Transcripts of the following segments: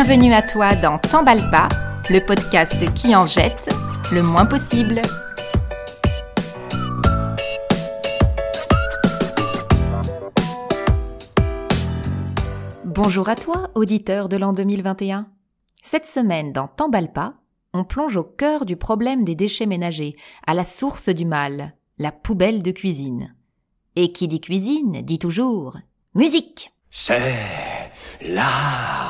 Bienvenue à toi dans T'emballe pas, le podcast qui en jette le moins possible. Bonjour à toi, auditeur de l'an 2021. Cette semaine dans T'emballe pas, on plonge au cœur du problème des déchets ménagers, à la source du mal, la poubelle de cuisine. Et qui dit cuisine dit toujours musique. C'est la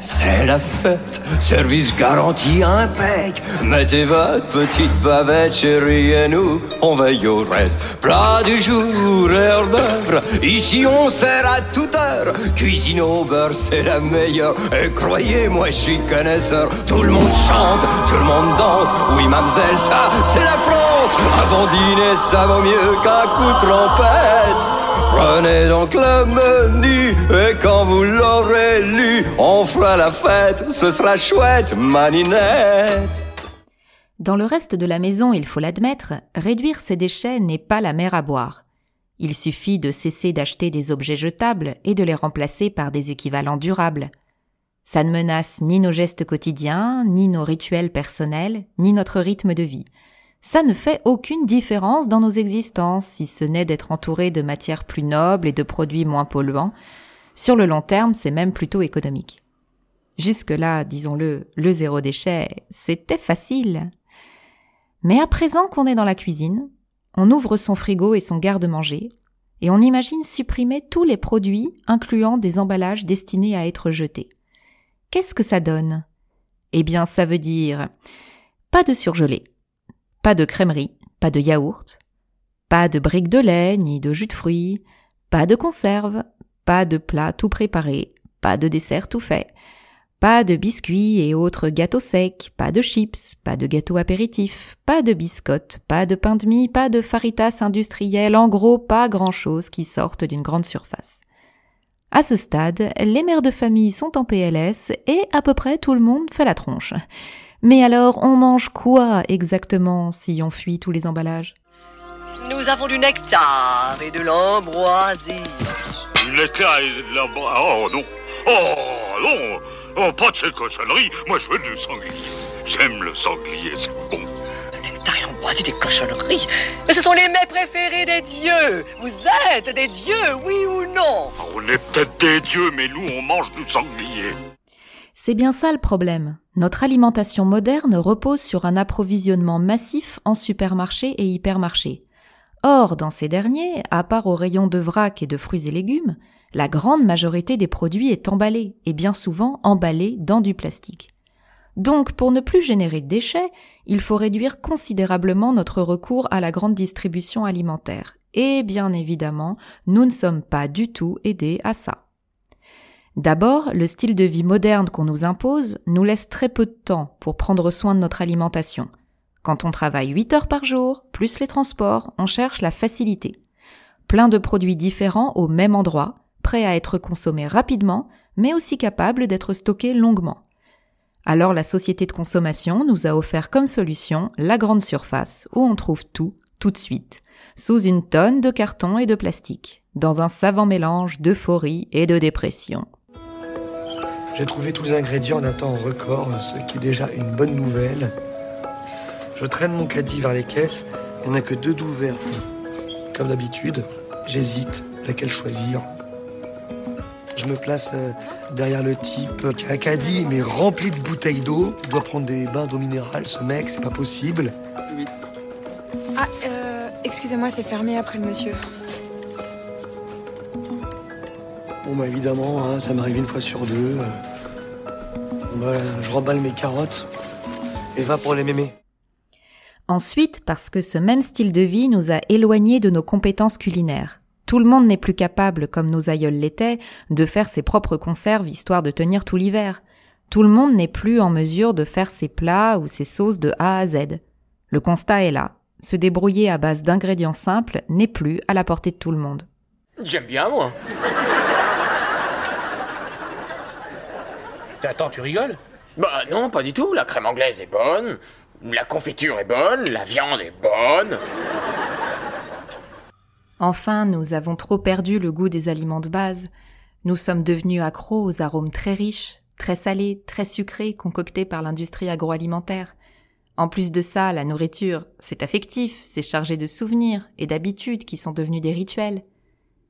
c'est la fête, service garanti impec. Mettez votre petite bavette, chérie, et nous, on veille au reste. Plat du jour, heure ici on sert à toute heure. Cuisine au beurre, c'est la meilleure. Et croyez-moi, je suis connaisseur. Tout le monde chante, tout le monde danse. Oui, mademoiselle, ça, c'est la France. Avant dîner, ça vaut mieux qu'un coup de trompette. Prenez donc le menu et quand vous l'aurez lu, on fera la fête, ce sera chouette, maninette. Dans le reste de la maison, il faut l'admettre, réduire ses déchets n'est pas la mer à boire. Il suffit de cesser d'acheter des objets jetables et de les remplacer par des équivalents durables. Ça ne menace ni nos gestes quotidiens, ni nos rituels personnels, ni notre rythme de vie ça ne fait aucune différence dans nos existences, si ce n'est d'être entouré de matières plus nobles et de produits moins polluants. Sur le long terme, c'est même plutôt économique. Jusque-là, disons-le, le zéro déchet, c'était facile. Mais à présent qu'on est dans la cuisine, on ouvre son frigo et son garde-manger, et on imagine supprimer tous les produits, incluant des emballages destinés à être jetés. Qu'est-ce que ça donne? Eh bien, ça veut dire pas de surgelé, pas de crèmerie, pas de yaourt, pas de briques de lait ni de jus de fruits, pas de conserve, pas de plats tout préparés, pas de dessert tout fait, pas de biscuits et autres gâteaux secs, pas de chips, pas de gâteaux apéritifs, pas de biscottes, pas de pain de mie, pas de faritas industriels, en gros pas grand chose qui sorte d'une grande surface. À ce stade, les mères de famille sont en PLS et à peu près tout le monde fait la tronche. Mais alors, on mange quoi exactement si on fuit tous les emballages? Nous avons du nectar et de l'ambroisie. Du nectar et de l'ambroisie Oh non Oh non Oh, pas de ces cochonneries Moi, je veux du sanglier. J'aime le sanglier, c'est bon. Le nectar et l'ambroisie des cochonneries Mais ce sont les mets préférés des dieux Vous êtes des dieux, oui ou non? Ah, On est peut-être des dieux, mais nous, on mange du sanglier. C'est bien ça le problème. Notre alimentation moderne repose sur un approvisionnement massif en supermarchés et hypermarchés. Or, dans ces derniers, à part aux rayons de vrac et de fruits et légumes, la grande majorité des produits est emballée, et bien souvent emballée dans du plastique. Donc, pour ne plus générer de déchets, il faut réduire considérablement notre recours à la grande distribution alimentaire. Et bien évidemment, nous ne sommes pas du tout aidés à ça. D'abord, le style de vie moderne qu'on nous impose nous laisse très peu de temps pour prendre soin de notre alimentation. Quand on travaille 8 heures par jour, plus les transports, on cherche la facilité. Plein de produits différents au même endroit, prêts à être consommés rapidement, mais aussi capables d'être stockés longuement. Alors la société de consommation nous a offert comme solution la grande surface où on trouve tout, tout de suite, sous une tonne de carton et de plastique, dans un savant mélange d'euphorie et de dépression. J'ai trouvé tous les ingrédients en un temps record, ce qui est déjà une bonne nouvelle. Je traîne mon caddie vers les caisses, il n'y en a que deux d'ouvertes. Comme d'habitude, j'hésite laquelle choisir. Je me place euh, derrière le type qui a un caddie mais rempli de bouteilles d'eau. Il doit prendre des bains d'eau minérale, ce mec, c'est pas possible. Ah, euh, excusez-moi, c'est fermé après le monsieur. Bon bah évidemment, hein, ça m'arrive une fois sur deux. Bah, je remballe mes carottes et va pour les mémés. Ensuite, parce que ce même style de vie nous a éloignés de nos compétences culinaires. Tout le monde n'est plus capable, comme nos aïeuls l'étaient, de faire ses propres conserves histoire de tenir tout l'hiver. Tout le monde n'est plus en mesure de faire ses plats ou ses sauces de A à Z. Le constat est là. Se débrouiller à base d'ingrédients simples n'est plus à la portée de tout le monde. J'aime bien, moi. Attends, tu rigoles? Bah non, pas du tout. La crème anglaise est bonne, la confiture est bonne, la viande est bonne. Enfin, nous avons trop perdu le goût des aliments de base. Nous sommes devenus accros aux arômes très riches, très salés, très sucrés concoctés par l'industrie agroalimentaire. En plus de ça, la nourriture, c'est affectif, c'est chargé de souvenirs et d'habitudes qui sont devenus des rituels.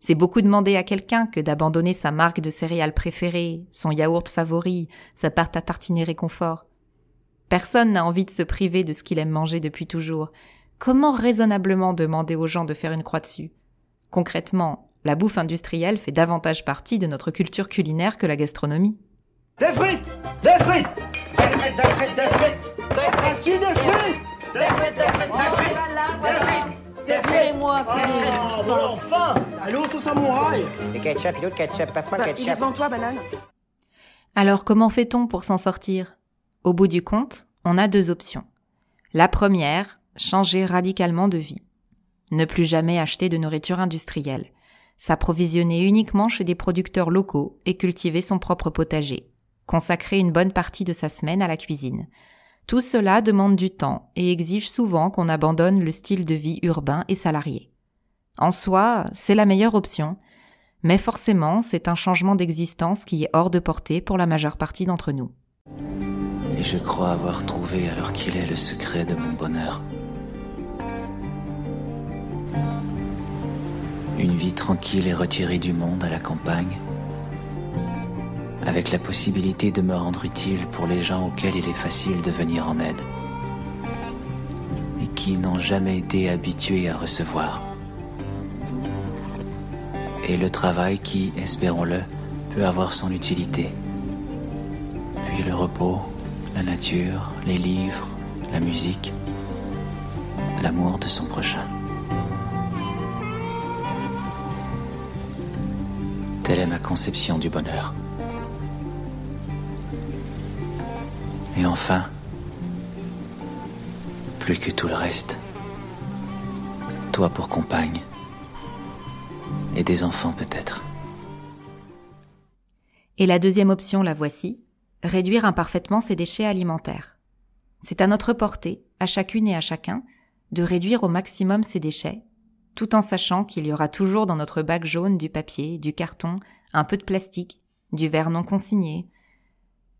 C'est beaucoup demander à quelqu'un que d'abandonner sa marque de céréales préférée, son yaourt favori, sa pâte à tartiner réconfort. Personne n'a envie de se priver de ce qu'il aime manger depuis toujours. Comment raisonnablement demander aux gens de faire une croix dessus? Concrètement, la bouffe industrielle fait davantage partie de notre culture culinaire que la gastronomie. Des frites! Des frites! Des frites, des frites, des frites! Des frites des frites! Des frites, des frites, des frites! Des frites Ah, bon, enfin Allô, sauce samouraï Le ketchup, il est où le ketchup Passe-moi Bah, le il est ketchup. devant toi, banane. Alors comment fait-on pour s'en sortir? Au bout du compte, on a deux options. La première, changer radicalement de vie. Ne plus jamais acheter de nourriture industrielle. S'approvisionner uniquement chez des producteurs locaux et cultiver son propre potager. Consacrer une bonne partie de sa semaine à la cuisine. Tout cela demande du temps et exige souvent qu'on abandonne le style de vie urbain et salarié. En soi, c'est la meilleure option, mais forcément, c'est un changement d'existence qui est hors de portée pour la majeure partie d'entre nous. Et je crois avoir trouvé alors qu'il est le secret de mon bonheur. Une vie tranquille et retirée du monde à la campagne, avec la possibilité de me rendre utile pour les gens auxquels il est facile de venir en aide, et qui n'ont jamais été habitués à recevoir. Et le travail qui, espérons-le, peut avoir son utilité. Puis le repos, la nature, les livres, la musique, l'amour de son prochain. Telle est ma conception du bonheur. Et enfin, plus que tout le reste, toi pour compagne, et des enfants peut-être. Et la deuxième option, la voici, réduire imparfaitement ses déchets alimentaires. C'est à notre portée, à chacune et à chacun, de réduire au maximum ses déchets, tout en sachant qu'il y aura toujours dans notre bac jaune du papier, du carton, un peu de plastique, du verre non consigné,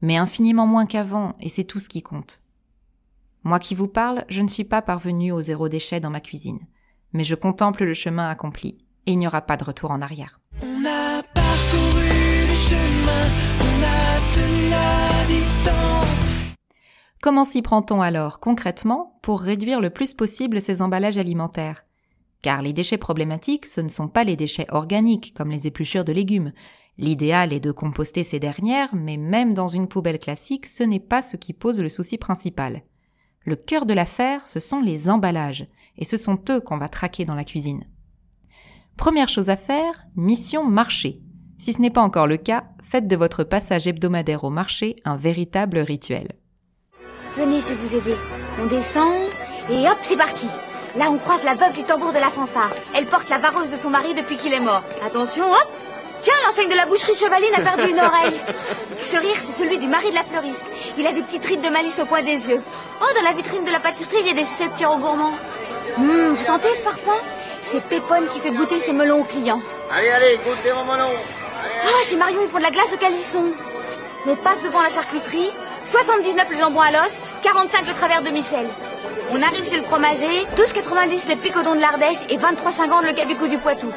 mais infiniment moins qu'avant, et c'est tout ce qui compte. Moi qui vous parle, je ne suis pas parvenu au zéro déchet dans ma cuisine, mais je contemple le chemin accompli, et il n'y aura pas de retour en arrière. On a parcouru le chemin, on a tenu la distance. Comment s'y prend-on alors concrètement pour réduire le plus possible ces emballages alimentaires? Car les déchets problématiques, ce ne sont pas les déchets organiques comme les épluchures de légumes. L'idéal est de composter ces dernières, mais même dans une poubelle classique, ce n'est pas ce qui pose le souci principal. Le cœur de l'affaire, ce sont les emballages, et ce sont eux qu'on va traquer dans la cuisine. Première chose à faire, mission marché. Si ce n'est pas encore le cas, faites de votre passage hebdomadaire au marché un véritable rituel. Venez, je vais vous aider. On descend et hop, c'est parti. Là, on croise la veuve du tambour de la fanfare. Elle porte la vareuse de son mari depuis qu'il est mort. Attention, hop Tiens, l'enseigne de la boucherie Chevaline a perdu une oreille. Ce rire, c'est celui du mari de la fleuriste. Il a des petites rides de malice au coin des yeux. Oh, dans la vitrine de la pâtisserie, il y a des sucettes Pierrot Gourmand. Hum, vous sentez ce parfum? C'est Pépone qui fait goûter ses melons aux clients. Allez, allez, goûtez mon melon Ah, chez Marion, ils font de la glace au calisson. On passe devant la charcuterie. 79 le jambon à l'os, 45 le travers de micelle. On arrive chez le fromager, 12,90 le picodon de l'Ardèche et 23,50 le cabicou du Poitou.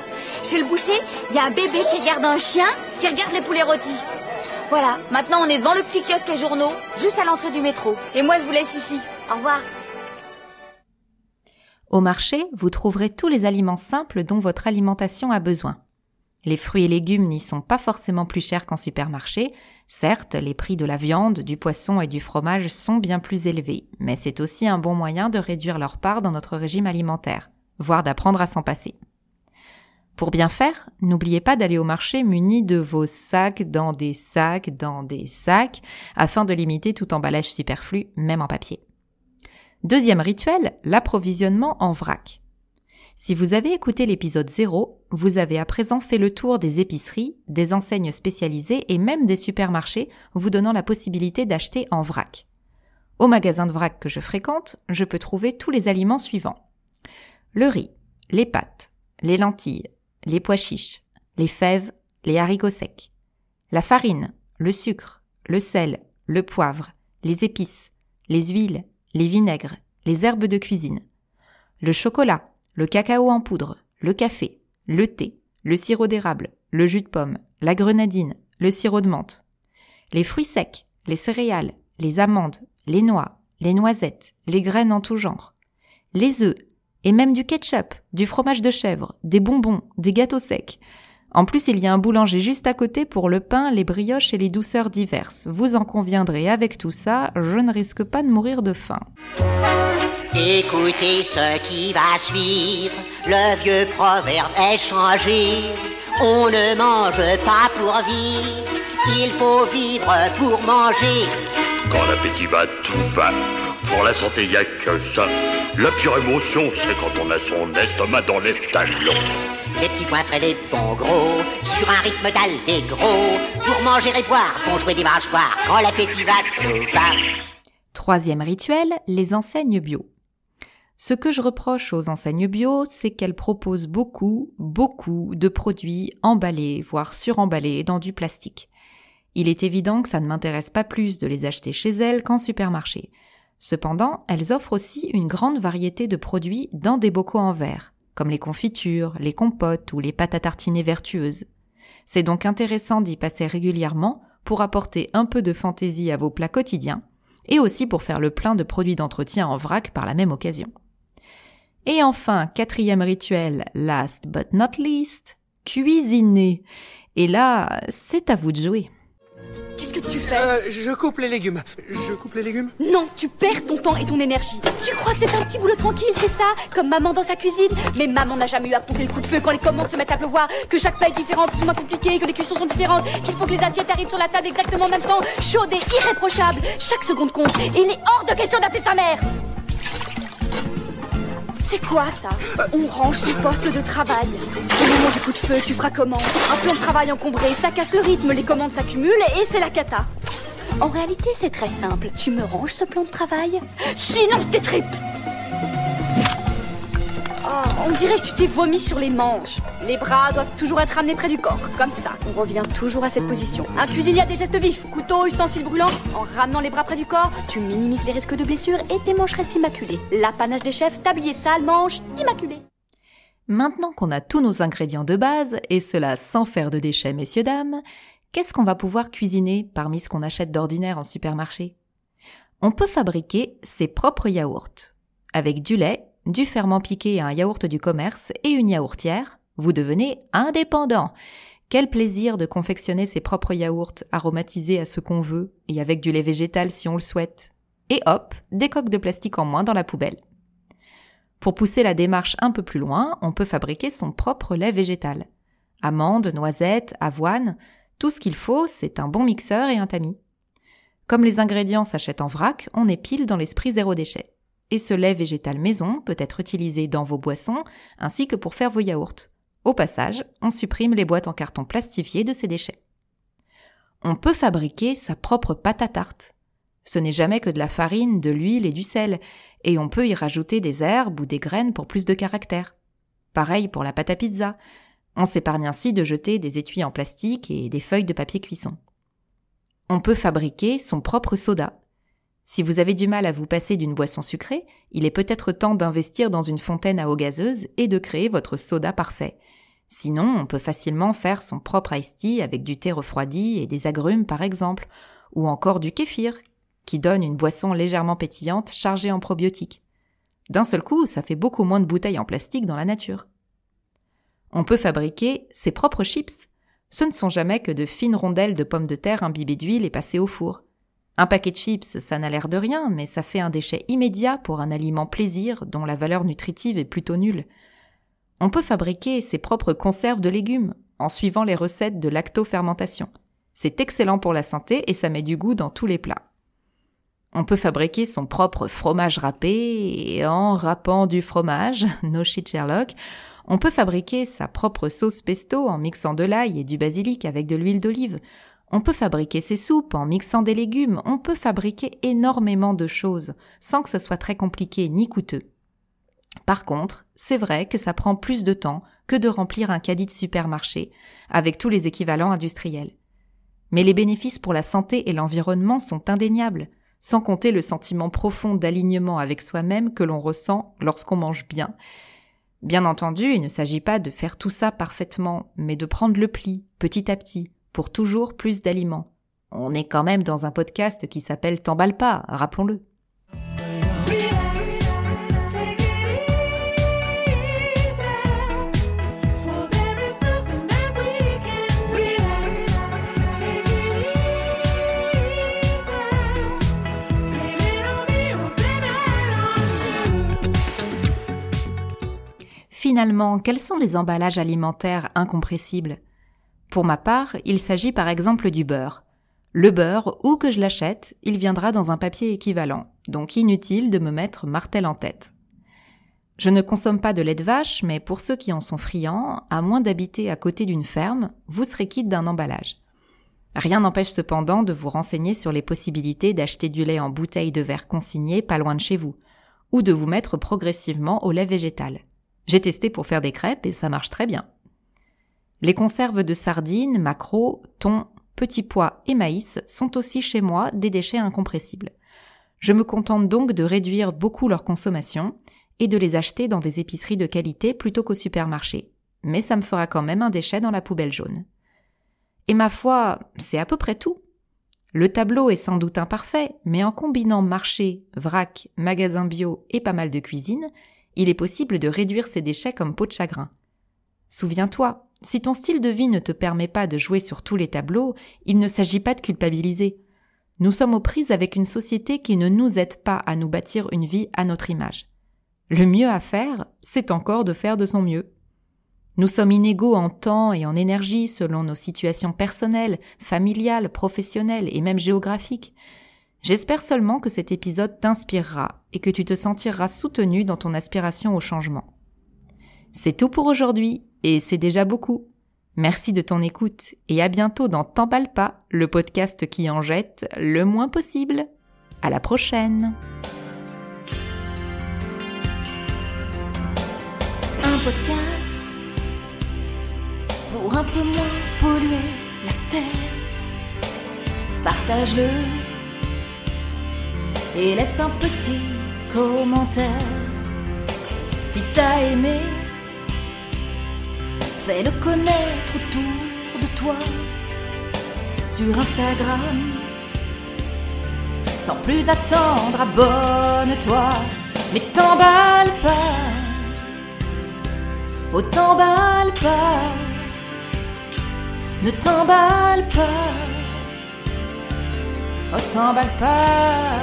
Chez le boucher, il y a un bébé qui regarde un chien qui regarde les poulets rôtis. Voilà, maintenant on est devant le petit kiosque à journaux, juste à l'entrée du métro. Et moi je vous laisse ici. Au revoir. Au marché, vous trouverez tous les aliments simples dont votre alimentation a besoin. Les fruits et légumes n'y sont pas forcément plus chers qu'en supermarché. Certes, les prix de la viande, du poisson et du fromage sont bien plus élevés, mais c'est aussi un bon moyen de réduire leur part dans notre régime alimentaire, voire d'apprendre à s'en passer. Pour bien faire, n'oubliez pas d'aller au marché muni de vos sacs dans des sacs dans des sacs, afin de limiter tout emballage superflu, même en papier. Deuxième rituel, l'approvisionnement en vrac. Si vous avez écouté l'épisode 0, vous avez à présent fait le tour des épiceries, des enseignes spécialisées et même des supermarchés vous donnant la possibilité d'acheter en vrac. Au magasin de vrac que je fréquente, je peux trouver tous les aliments suivants. Le riz, les pâtes, les lentilles, les pois chiches, les fèves, les haricots secs, la farine, le sucre, le sel, le poivre, les épices, les huiles, les vinaigres, les herbes de cuisine, le chocolat, le cacao en poudre, le café, le thé, le sirop d'érable, le jus de pomme, la grenadine, le sirop de menthe, les fruits secs, les céréales, les amandes, les noix, les noisettes, les graines en tout genre, les œufs, et même du ketchup, du fromage de chèvre, des bonbons, des gâteaux secs. En plus, il y a un boulanger juste à côté pour le pain, les brioches et les douceurs diverses. Vous en conviendrez avec tout ça, je ne risque pas de mourir de faim. Écoutez ce qui va suivre, le vieux proverbe est changé. On ne mange pas pour vivre, il faut vivre pour manger. Quand l'appétit va, tout va. Pour la santé, y a que ça. La pire émotion, c'est quand on a son estomac dans les talons. Les petits les bons gros, sur un rythme d'allégro. Pour manger et boire, font jouer des mâchoires. Quand l'appétit va, tout va. Troisième rituel, les enseignes bio. Ce que je reproche aux enseignes bio, c'est qu'elles proposent beaucoup, beaucoup de produits emballés, voire suremballés dans du plastique. Il est évident que ça ne m'intéresse pas plus de les acheter chez elles qu'en supermarché. Cependant, elles offrent aussi une grande variété de produits dans des bocaux en verre, comme les confitures, les compotes ou les pâtes à tartiner vertueuses. C'est donc intéressant d'y passer régulièrement pour apporter un peu de fantaisie à vos plats quotidiens et aussi pour faire le plein de produits d'entretien en vrac par la même occasion. Et enfin, quatrième rituel, last but not least, cuisiner. Et là, c'est à vous de jouer. Qu'est-ce que tu fais? Euh, je coupe les légumes. Je coupe les légumes? Non, tu perds ton temps et ton énergie. Tu crois que c'est un petit boulot tranquille, c'est ça? Comme maman dans sa cuisine Mais maman n'a jamais eu à compter le coup de feu quand les commandes se mettent à pleuvoir, que chaque plat est différent, plus ou moins compliqué, que les cuissons sont différentes, qu'il faut que les assiettes arrivent sur la table exactement en même temps, chaudes et irréprochables. Chaque seconde compte et il est hors de question d'appeler sa mère. C'est quoi ça On range son poste de travail. Au moment du coup de feu, tu feras comment Un plan de travail encombré, ça casse le rythme, les commandes s'accumulent et c'est la cata. En réalité, c'est très simple. Tu me ranges ce plan de travail? Sinon, je t'étripe on dirait que tu t'es vomi sur les manches. Les bras doivent toujours être amenés près du corps, comme ça. On revient toujours à cette position. Un cuisinier a des gestes vifs, couteau, ustensiles brûlants. En ramenant les bras près du corps, tu minimises les risques de blessures et tes manches restent immaculées. L'apanage des chefs, tablier sale, manches immaculées. Maintenant qu'on a tous nos ingrédients de base, et cela sans faire de déchets, messieurs, dames, qu'est-ce qu'on va pouvoir cuisiner parmi ce qu'on achète d'ordinaire en supermarché? On peut fabriquer ses propres yaourts. Avec du lait, du ferment piqué à un yaourt du commerce et une yaourtière, vous devenez indépendant. Quel plaisir de confectionner ses propres yaourts aromatisés à ce qu'on veut et avec du lait végétal si on le souhaite. Et hop, des coques de plastique en moins dans la poubelle. Pour pousser la démarche un peu plus loin, on peut fabriquer son propre lait végétal. Amandes, noisettes, avoine, tout ce qu'il faut, c'est un bon mixeur et un tamis. Comme les ingrédients s'achètent en vrac, on est pile dans l'esprit zéro déchet. Et ce lait végétal maison peut être utilisé dans vos boissons ainsi que pour faire vos yaourts. Au passage, on supprime les boîtes en carton plastifié de ces déchets. On peut fabriquer sa propre pâte à tarte. Ce n'est jamais que de la farine, de l'huile et du sel, et on peut y rajouter des herbes ou des graines pour plus de caractère. Pareil pour la pâte à pizza. On s'épargne ainsi de jeter des étuis en plastique et des feuilles de papier cuisson. On peut fabriquer son propre soda. Si vous avez du mal à vous passer d'une boisson sucrée, il est peut-être temps d'investir dans une fontaine à eau gazeuse et de créer votre soda parfait. Sinon, on peut facilement faire son propre iced tea avec du thé refroidi et des agrumes par exemple, ou encore du kéfir, qui donne une boisson légèrement pétillante chargée en probiotiques. D'un seul coup, ça fait beaucoup moins de bouteilles en plastique dans la nature. On peut fabriquer ses propres chips. Ce ne sont jamais que de fines rondelles de pommes de terre imbibées d'huile et passées au four. Un paquet de chips, ça n'a l'air de rien, mais ça fait un déchet immédiat pour un aliment plaisir dont la valeur nutritive est plutôt nulle. On peut fabriquer ses propres conserves de légumes en suivant les recettes de lactofermentation. C'est excellent pour la santé et ça met du goût dans tous les plats. On peut fabriquer son propre fromage râpé et en râpant du fromage, no shit Sherlock, on peut fabriquer sa propre sauce pesto en mixant de l'ail et du basilic avec de l'huile d'olive. On peut fabriquer ses soupes en mixant des légumes. On peut fabriquer énormément de choses sans que ce soit très compliqué ni coûteux. Par contre, c'est vrai que ça prend plus de temps que de remplir un caddie de supermarché avec tous les équivalents industriels. Mais les bénéfices pour la santé et l'environnement sont indéniables, sans compter le sentiment profond d'alignement avec soi-même que l'on ressent lorsqu'on mange bien. Bien entendu, il ne s'agit pas de faire tout ça parfaitement, mais de prendre le pli, petit à petit, pour toujours plus d'aliments. On est quand même dans un podcast qui s'appelle T'emballe pas, rappelons-le. Finalement, quels sont les emballages alimentaires incompressibles? Pour ma part, il s'agit par exemple du beurre. Le beurre, où que je l'achète, il viendra dans un papier équivalent, donc inutile de me mettre martel en tête. Je ne consomme pas de lait de vache, mais pour ceux qui en sont friands, à moins d'habiter à côté d'une ferme, vous serez quitte d'un emballage. Rien n'empêche cependant de vous renseigner sur les possibilités d'acheter du lait en bouteille de verre consigné pas loin de chez vous, ou de vous mettre progressivement au lait végétal. J'ai testé pour faire des crêpes et ça marche très bien. Les conserves de sardines, maquereaux, thon, petits pois et maïs sont aussi chez moi des déchets incompressibles. Je me contente donc de réduire beaucoup leur consommation et de les acheter dans des épiceries de qualité plutôt qu'au supermarché. Mais ça me fera quand même un déchet dans la poubelle jaune. Et ma foi, c'est à peu près tout. Le tableau est sans doute imparfait, mais en combinant marché, vrac, magasin bio et pas mal de cuisine, il est possible de réduire ces déchets comme peau de chagrin. Souviens-toi, si ton style de vie ne te permet pas de jouer sur tous les tableaux, il ne s'agit pas de culpabiliser. Nous sommes aux prises avec une société qui ne nous aide pas à nous bâtir une vie à notre image. Le mieux à faire, c'est encore de faire de son mieux. Nous sommes inégaux en temps et en énergie selon nos situations personnelles, familiales, professionnelles et même géographiques. J'espère seulement que cet épisode t'inspirera et que tu te sentiras soutenu dans ton aspiration au changement. C'est tout pour aujourd'hui et c'est déjà beaucoup. Merci de ton écoute et à bientôt dans T'emballe pas, le podcast qui en jette le moins possible. À la prochaine! Un podcast pour un peu moins polluer la terre. Partage-le et laisse un petit commentaire. Si t'as aimé, fais-le connaître autour de toi sur Instagram. Sans plus attendre, abonne-toi, mais t'emballe pas. Oh, t'emballe pas, ne t'emballe pas. Oh, t'emballe pas.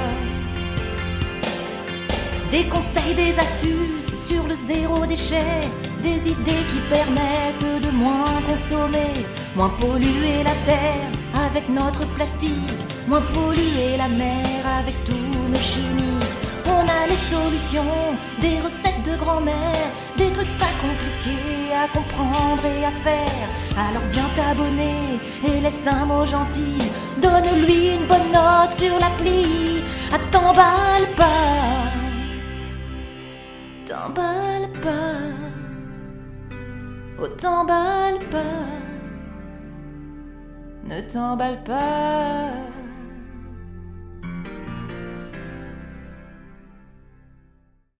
Des conseils, des astuces sur le zéro déchet, des idées qui permettent de moins consommer, moins polluer la terre avec notre plastique, moins polluer la mer avec tous nos chimies. On a les solutions, des recettes de grand-mère, des trucs pas compliqués à comprendre et à faire. Alors viens t'abonner et laisse un mot gentil. Donne-lui une bonne note sur l'appli. À t'emballe pas. T'emballe pas. Oh, t'emballe pas. Ne t'emballe pas.